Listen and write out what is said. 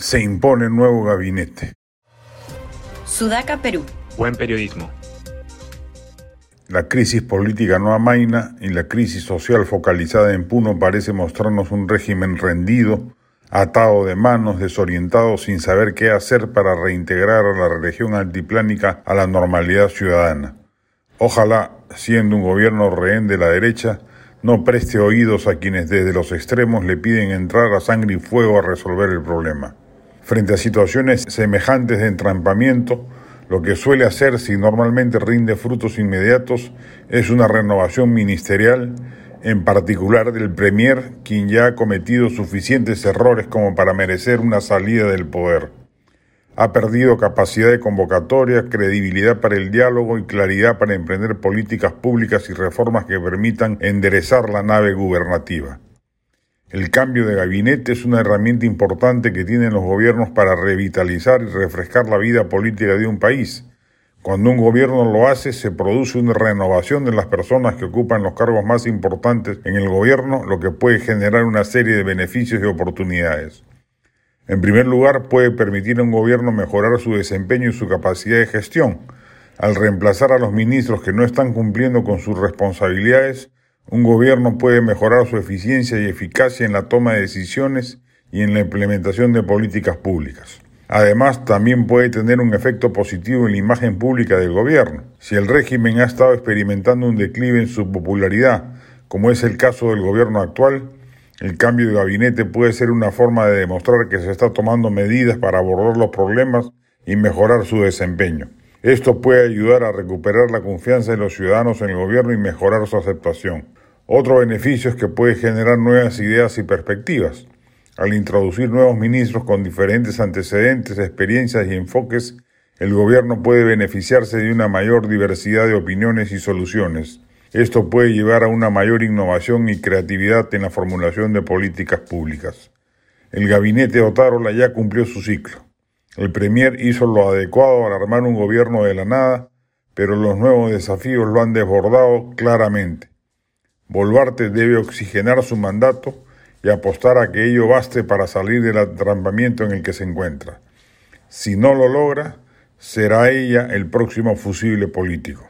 Se impone nuevo gabinete. Sudaca, Perú. Buen periodismo. La crisis política no amaina y la crisis social focalizada en Puno parece mostrarnos un régimen rendido, atado de manos, desorientado, sin saber qué hacer para reintegrar a la región altiplánica a la normalidad ciudadana. Ojalá, siendo un gobierno rehén de la derecha, no preste oídos a quienes desde los extremos le piden entrar a sangre y fuego a resolver el problema. Frente a situaciones semejantes de entrampamiento, lo que suele hacerse y normalmente rinde frutos inmediatos es una renovación ministerial, en particular del Premier, quien ya ha cometido suficientes errores como para merecer una salida del poder. Ha perdido capacidad de convocatoria, credibilidad para el diálogo y claridad para emprender políticas públicas y reformas que permitan enderezar la nave gubernativa. El cambio de gabinete es una herramienta importante que tienen los gobiernos para revitalizar y refrescar la vida política de un país. Cuando un gobierno lo hace, se produce una renovación de las personas que ocupan los cargos más importantes en el gobierno, lo que puede generar una serie de beneficios y oportunidades. En primer lugar, puede permitir a un gobierno mejorar su desempeño y su capacidad de gestión. Al reemplazar a los ministros que no están cumpliendo con sus responsabilidades, un gobierno puede mejorar su eficiencia y eficacia en la toma de decisiones y en la implementación de políticas públicas. Además, también puede tener un efecto positivo en la imagen pública del gobierno. Si el régimen ha estado experimentando un declive en su popularidad, como es el caso del gobierno actual, el cambio de gabinete puede ser una forma de demostrar que se está tomando medidas para abordar los problemas y mejorar su desempeño. Esto puede ayudar a recuperar la confianza de los ciudadanos en el gobierno y mejorar su aceptación. Otro beneficio es que puede generar nuevas ideas y perspectivas. Al introducir nuevos ministros con diferentes antecedentes, experiencias y enfoques, el gobierno puede beneficiarse de una mayor diversidad de opiniones y soluciones. Esto puede llevar a una mayor innovación y creatividad en la formulación de políticas públicas. El gabinete Otárola ya cumplió su ciclo. El Premier hizo lo adecuado al armar un gobierno de la nada, pero los nuevos desafíos lo han desbordado claramente. Boluarte debe oxigenar su mandato y apostar a que ello baste para salir del atrampamiento en el que se encuentra. Si no lo logra, será ella el próximo fusible político.